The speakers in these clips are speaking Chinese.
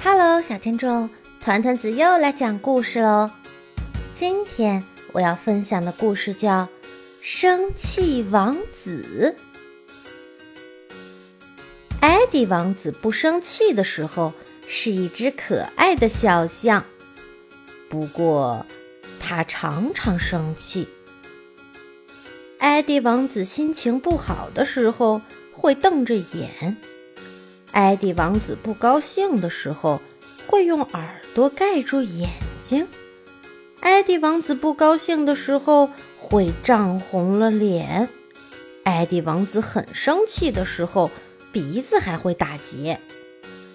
Hello，小听众，团团子又来讲故事喽。今天我要分享的故事叫《生气王子》。艾迪王子不生气的时候是一只可爱的小象，不过他常常生气。艾迪王子心情不好的时候会瞪着眼。艾迪王子不高兴的时候，会用耳朵盖住眼睛；艾迪王子不高兴的时候，会涨红了脸；艾迪王子很生气的时候，鼻子还会打结；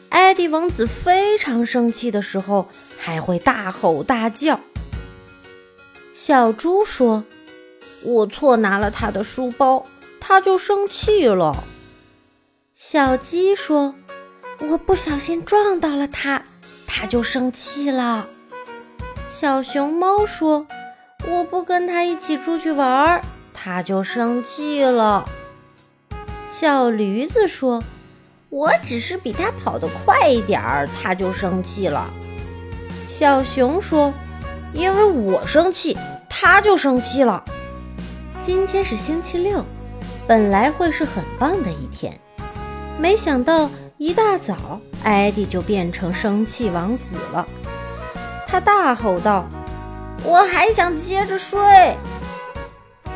艾迪王子非常生气的时候，还会大吼大叫。小猪说：“我错拿了他的书包，他就生气了。”小鸡说：“我不小心撞到了它，它就生气了。”小熊猫说：“我不跟它一起出去玩，它就生气了。”小驴子说：“我只是比它跑得快一点儿，它就生气了。”小熊说：“因为我生气，它就生气了。”今天是星期六，本来会是很棒的一天。没想到一大早，艾迪就变成生气王子了。他大吼道：“我还想接着睡！”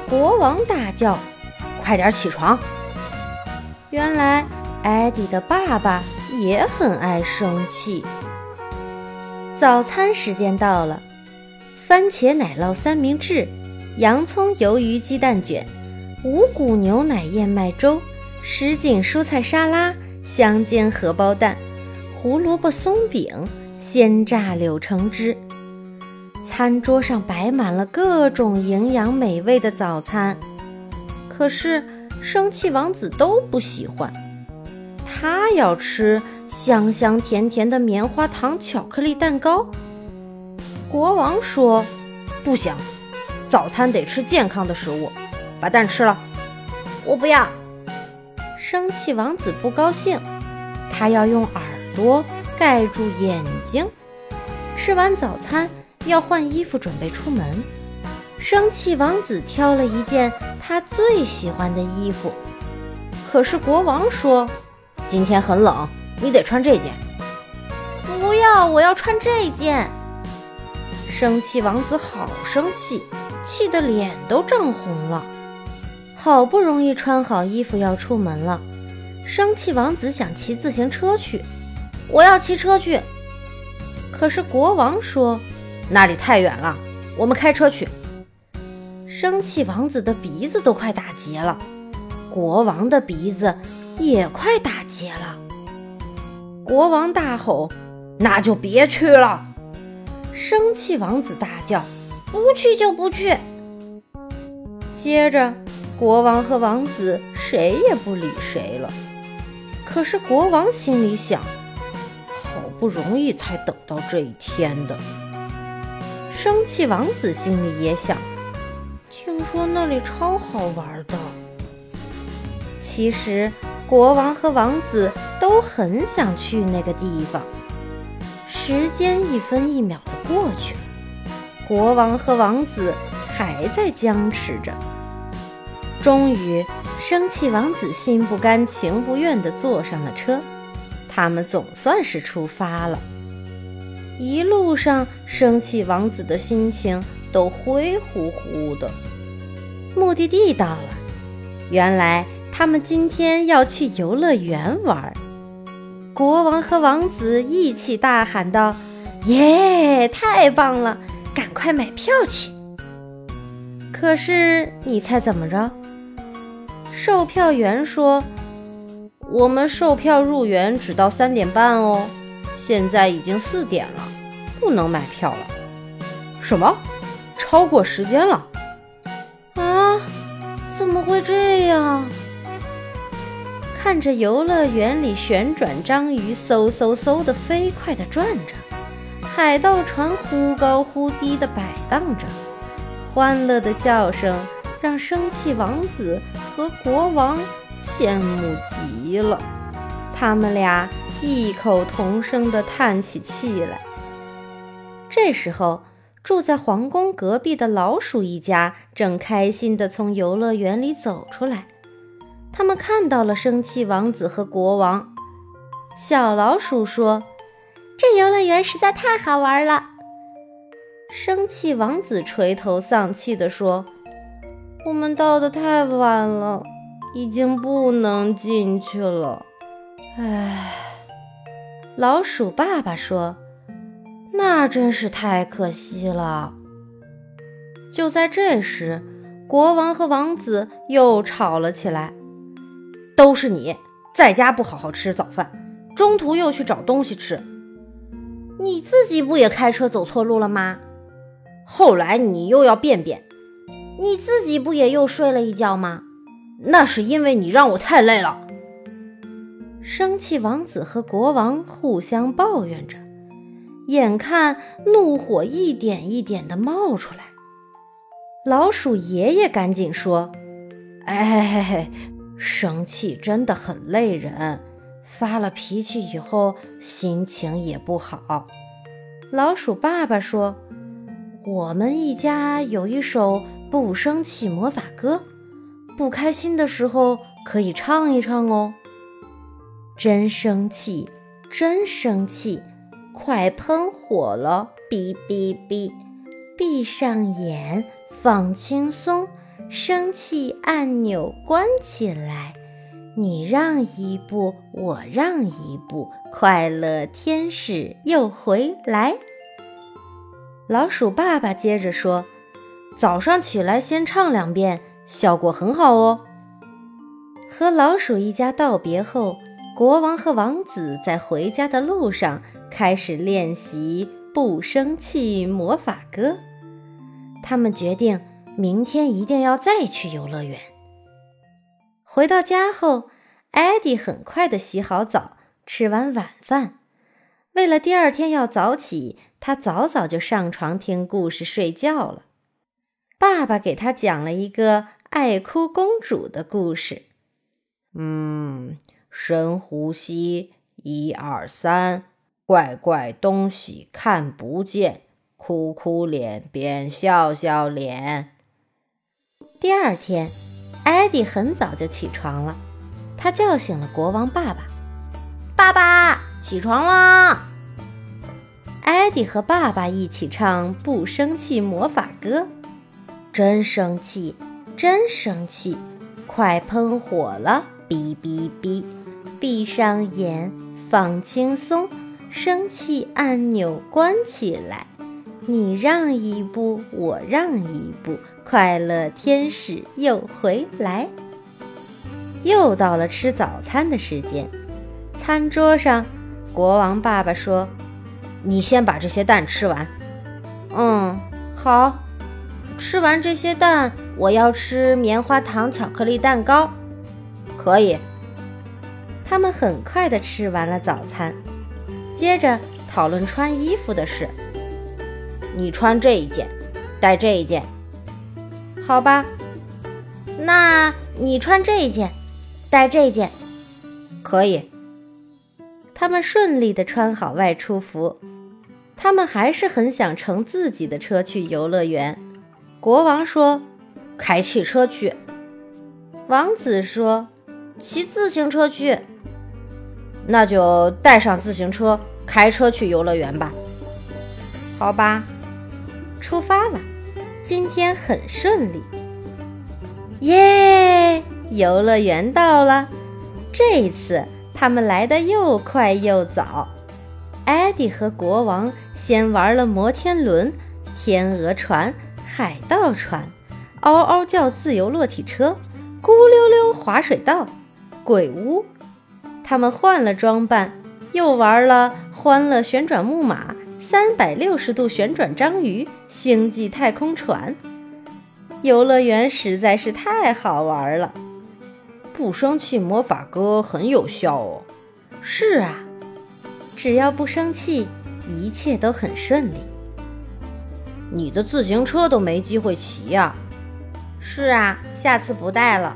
国王大叫：“快点起床！”原来艾迪的爸爸也很爱生气。早餐时间到了，番茄奶酪三明治、洋葱鱿鱼鸡蛋卷、五谷牛奶燕麦粥。什锦蔬菜沙拉、香煎荷包蛋、胡萝卜松饼、鲜榨柳橙汁。餐桌上摆满了各种营养美味的早餐，可是生气王子都不喜欢。他要吃香香甜甜的棉花糖巧克力蛋糕。国王说：“不行，早餐得吃健康的食物，把蛋吃了。”我不要。生气王子不高兴，他要用耳朵盖住眼睛。吃完早餐要换衣服准备出门。生气王子挑了一件他最喜欢的衣服，可是国王说：“今天很冷，你得穿这件。”不要，我要穿这件。生气王子好生气，气得脸都涨红了。好不容易穿好衣服要出门了，生气王子想骑自行车去。我要骑车去，可是国王说那里太远了，我们开车去。生气王子的鼻子都快打结了，国王的鼻子也快打结了。国王大吼：“那就别去了！”生气王子大叫：“不去就不去。”接着。国王和王子谁也不理谁了。可是国王心里想：好不容易才等到这一天的。生气王子心里也想：听说那里超好玩的。其实国王和王子都很想去那个地方。时间一分一秒的过去，国王和王子还在僵持着。终于，生气王子心不甘情不愿地坐上了车，他们总算是出发了。一路上，生气王子的心情都灰乎乎的。目的地到了，原来他们今天要去游乐园玩。国王和王子一起大喊道：“耶，太棒了！赶快买票去！”可是，你猜怎么着？售票员说：“我们售票入园只到三点半哦，现在已经四点了，不能买票了。”什么？超过时间了？啊？怎么会这样？看着游乐园里旋转章鱼嗖嗖嗖的飞快地转着，海盗船忽高忽低地摆荡着，欢乐的笑声。让生气王子和国王羡慕极了，他们俩异口同声地叹起气来。这时候，住在皇宫隔壁的老鼠一家正开心地从游乐园里走出来。他们看到了生气王子和国王。小老鼠说：“这游乐园实在太好玩了。”生气王子垂头丧气地说：“我们到的太晚了，已经不能进去了。”唉，老鼠爸爸说：“那真是太可惜了。”就在这时，国王和王子又吵了起来：“都是你在家不好好吃早饭，中途又去找东西吃。你自己不也开车走错路了吗？后来你又要便便，你自己不也又睡了一觉吗？那是因为你让我太累了。”生气王子和国王互相抱怨着，眼看怒火一点一点的冒出来。老鼠爷爷赶紧说：“哎，生气真的很累人，发了脾气以后心情也不好。”老鼠爸爸说：“我们一家有一首不生气魔法歌，不开心的时候可以唱一唱哦。”真生气，真生气！快喷火了！哔哔哔！闭上眼，放轻松，生气按钮关起来。你让一步，我让一步，快乐天使又回来。老鼠爸爸接着说：“早上起来先唱两遍，效果很好哦。”和老鼠一家道别后。国王和王子在回家的路上开始练习不生气魔法歌。他们决定明天一定要再去游乐园。回到家后，艾迪很快的洗好澡，吃完晚饭。为了第二天要早起，他早早就上床听故事睡觉了。爸爸给他讲了一个爱哭公主的故事。嗯。深呼吸，一二三，怪怪东西看不见，哭哭脸变笑笑脸。第二天，艾迪很早就起床了，他叫醒了国王爸爸：“爸爸，起床啦！”艾迪和爸爸一起唱不生气魔法歌：“真生气，真生气，快喷火了！哔哔哔。”闭上眼，放轻松，生气按钮关起来。你让一步，我让一步，快乐天使又回来。又到了吃早餐的时间，餐桌上，国王爸爸说：“你先把这些蛋吃完。”“嗯，好。吃完这些蛋，我要吃棉花糖巧克力蛋糕。”“可以。”他们很快地吃完了早餐，接着讨论穿衣服的事。你穿这一件，戴这一件，好吧？那你穿这一件，戴这一件，可以。他们顺利地穿好外出服。他们还是很想乘自己的车去游乐园。国王说：“开汽车去。”王子说：“骑自行车去。”那就带上自行车，开车去游乐园吧。好吧，出发了。今天很顺利，耶！游乐园到了。这次他们来的又快又早。艾迪和国王先玩了摩天轮、天鹅船、海盗船、嗷嗷叫自由落体车、咕溜溜滑水道、鬼屋。他们换了装扮，又玩了欢乐旋转木马、三百六十度旋转章鱼、星际太空船。游乐园实在是太好玩了。不生气魔法歌很有效哦。是啊，只要不生气，一切都很顺利。你的自行车都没机会骑呀。是啊，下次不带了。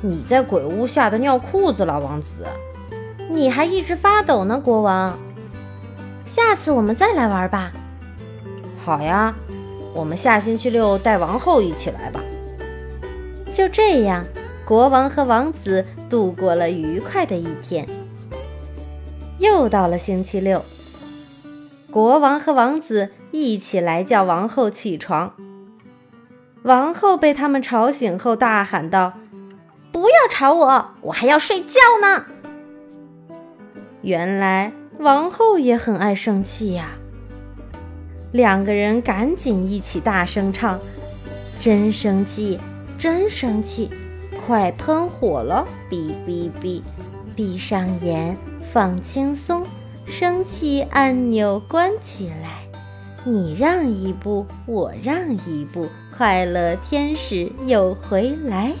你在鬼屋吓得尿裤子了，王子。你还一直发抖呢，国王。下次我们再来玩吧。好呀，我们下星期六带王后一起来吧。就这样，国王和王子度过了愉快的一天。又到了星期六，国王和王子一起来叫王后起床。王后被他们吵醒后，大喊道：“不要吵我，我还要睡觉呢！”原来王后也很爱生气呀。两个人赶紧一起大声唱：“真生气，真生气，快喷火了！哔哔哔，闭上眼，放轻松，生气按钮关起来。你让一步，我让一步。”快乐天使又回来。